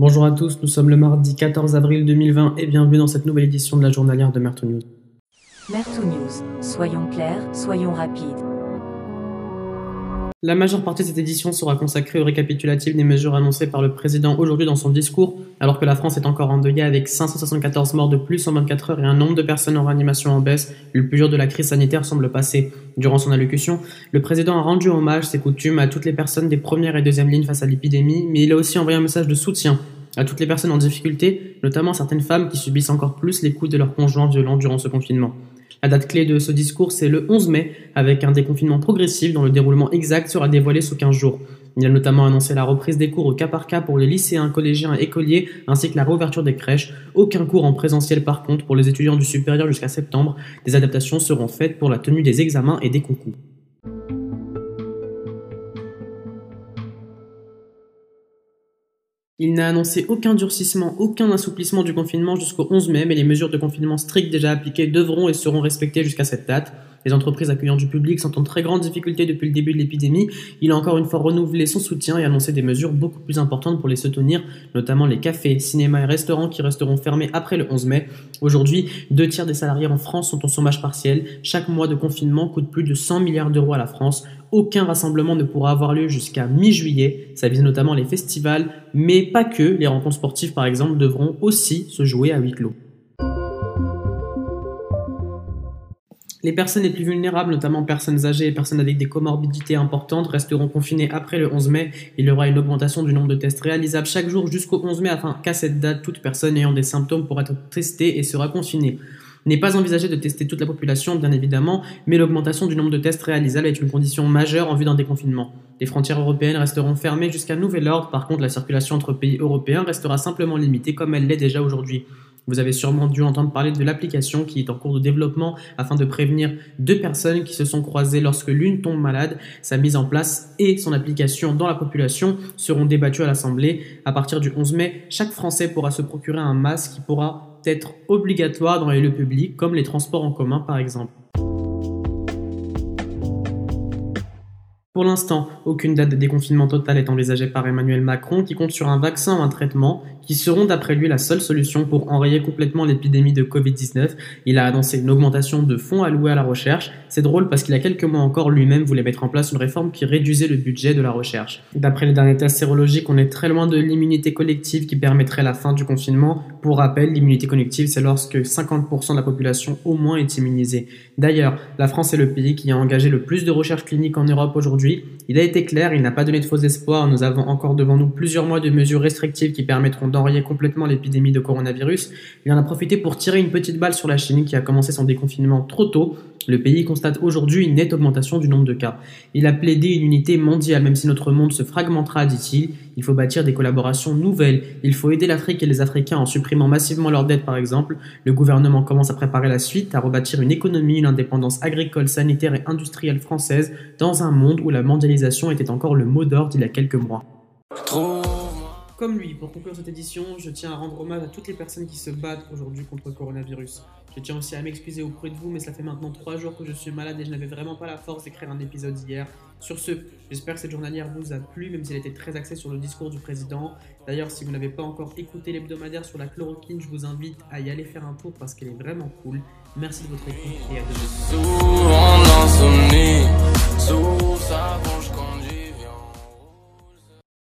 Bonjour à tous, nous sommes le mardi 14 avril 2020 et bienvenue dans cette nouvelle édition de la journalière de Merto News. Merto News, soyons clairs, soyons rapides. La majeure partie de cette édition sera consacrée au récapitulatif des mesures annoncées par le président aujourd'hui dans son discours, alors que la France est encore endeuillée avec 574 morts de plus en 24 heures et un nombre de personnes en réanimation en baisse. Le plus dur de la crise sanitaire semble passer. Durant son allocution, le président a rendu hommage, ses coutumes, à toutes les personnes des premières et deuxièmes lignes face à l'épidémie, mais il a aussi envoyé un message de soutien à toutes les personnes en difficulté, notamment certaines femmes qui subissent encore plus les coups de leurs conjoints violents durant ce confinement. La date clé de ce discours, c'est le 11 mai, avec un déconfinement progressif dont le déroulement exact sera dévoilé sous 15 jours. Il a notamment annoncé la reprise des cours au cas par cas pour les lycéens, collégiens et écoliers, ainsi que la réouverture des crèches. Aucun cours en présentiel par contre pour les étudiants du supérieur jusqu'à septembre. Des adaptations seront faites pour la tenue des examens et des concours. Il n'a annoncé aucun durcissement, aucun assouplissement du confinement jusqu'au 11 mai, mais les mesures de confinement strictes déjà appliquées devront et seront respectées jusqu'à cette date. Les entreprises accueillant du public sont en très grande difficulté depuis le début de l'épidémie. Il a encore une fois renouvelé son soutien et annoncé des mesures beaucoup plus importantes pour les soutenir, notamment les cafés, cinémas et restaurants qui resteront fermés après le 11 mai. Aujourd'hui, deux tiers des salariés en France sont en chômage partiel. Chaque mois de confinement coûte plus de 100 milliards d'euros à la France. Aucun rassemblement ne pourra avoir lieu jusqu'à mi-juillet. Ça vise notamment les festivals, mais pas que. Les rencontres sportives, par exemple, devront aussi se jouer à huis clos. Les personnes les plus vulnérables, notamment personnes âgées et personnes avec des comorbidités importantes, resteront confinées après le 11 mai. Il y aura une augmentation du nombre de tests réalisables chaque jour jusqu'au 11 mai afin qu'à cette date, toute personne ayant des symptômes pourra être testée et sera confinée. N'est pas envisagé de tester toute la population, bien évidemment, mais l'augmentation du nombre de tests réalisables est une condition majeure en vue d'un déconfinement. Les frontières européennes resteront fermées jusqu'à nouvel ordre, par contre la circulation entre pays européens restera simplement limitée comme elle l'est déjà aujourd'hui. Vous avez sûrement dû entendre parler de l'application qui est en cours de développement afin de prévenir deux personnes qui se sont croisées lorsque l'une tombe malade. Sa mise en place et son application dans la population seront débattues à l'Assemblée. À partir du 11 mai, chaque Français pourra se procurer un masque qui pourra être obligatoire dans les lieux publics comme les transports en commun par exemple. Pour l'instant, aucune date de déconfinement total est envisagée par Emmanuel Macron qui compte sur un vaccin ou un traitement qui seront d'après lui la seule solution pour enrayer complètement l'épidémie de Covid-19. Il a annoncé une augmentation de fonds alloués à la recherche. C'est drôle parce qu'il a quelques mois encore lui-même voulait mettre en place une réforme qui réduisait le budget de la recherche. D'après les derniers tests sérologiques, on est très loin de l'immunité collective qui permettrait la fin du confinement. Pour rappel, l'immunité collective, c'est lorsque 50% de la population au moins est immunisée. D'ailleurs, la France est le pays qui a engagé le plus de recherche clinique en Europe aujourd'hui. Il a été clair, il n'a pas donné de faux espoirs. Nous avons encore devant nous plusieurs mois de mesures restrictives qui permettront d'enrayer complètement l'épidémie de coronavirus. Il en a profité pour tirer une petite balle sur la Chine qui a commencé son déconfinement trop tôt. Le pays constate aujourd'hui une nette augmentation du nombre de cas. Il a plaidé une unité mondiale, même si notre monde se fragmentera, dit-il. Il faut bâtir des collaborations nouvelles. Il faut aider l'Afrique et les Africains en supprimant massivement leurs dettes, par exemple. Le gouvernement commence à préparer la suite, à rebâtir une économie, une indépendance agricole, sanitaire et industrielle française dans un monde où la mondialisation était encore le mot d'ordre il y a quelques mois. Comme lui, pour conclure cette édition, je tiens à rendre hommage à toutes les personnes qui se battent aujourd'hui contre le coronavirus. Je tiens aussi à m'excuser auprès de vous, mais ça fait maintenant trois jours que je suis malade et je n'avais vraiment pas la force d'écrire un épisode hier. Sur ce, j'espère que cette journalière vous a plu, même si elle était très axée sur le discours du président. D'ailleurs, si vous n'avez pas encore écouté l'hebdomadaire sur la chloroquine, je vous invite à y aller faire un tour parce qu'elle est vraiment cool. Merci de votre écoute et à demain.